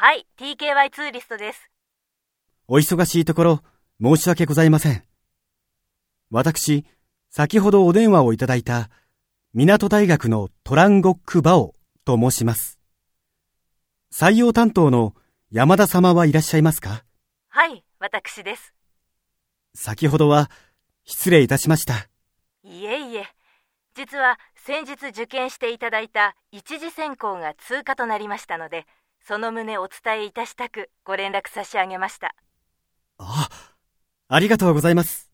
はい TKY ツーリストですお忙しいところ、申し訳ございません。私、先ほどお電話をいただいた、港大学のトランゴック・バオと申します。採用担当の山田様はいらっしゃいますか？はい私です先ほどは、失礼いたしました。いえいえ実は先日受験していただいた一次選考が通過となりましたのでその旨お伝えいたしたくご連絡差し上げましたあ、ありがとうございます。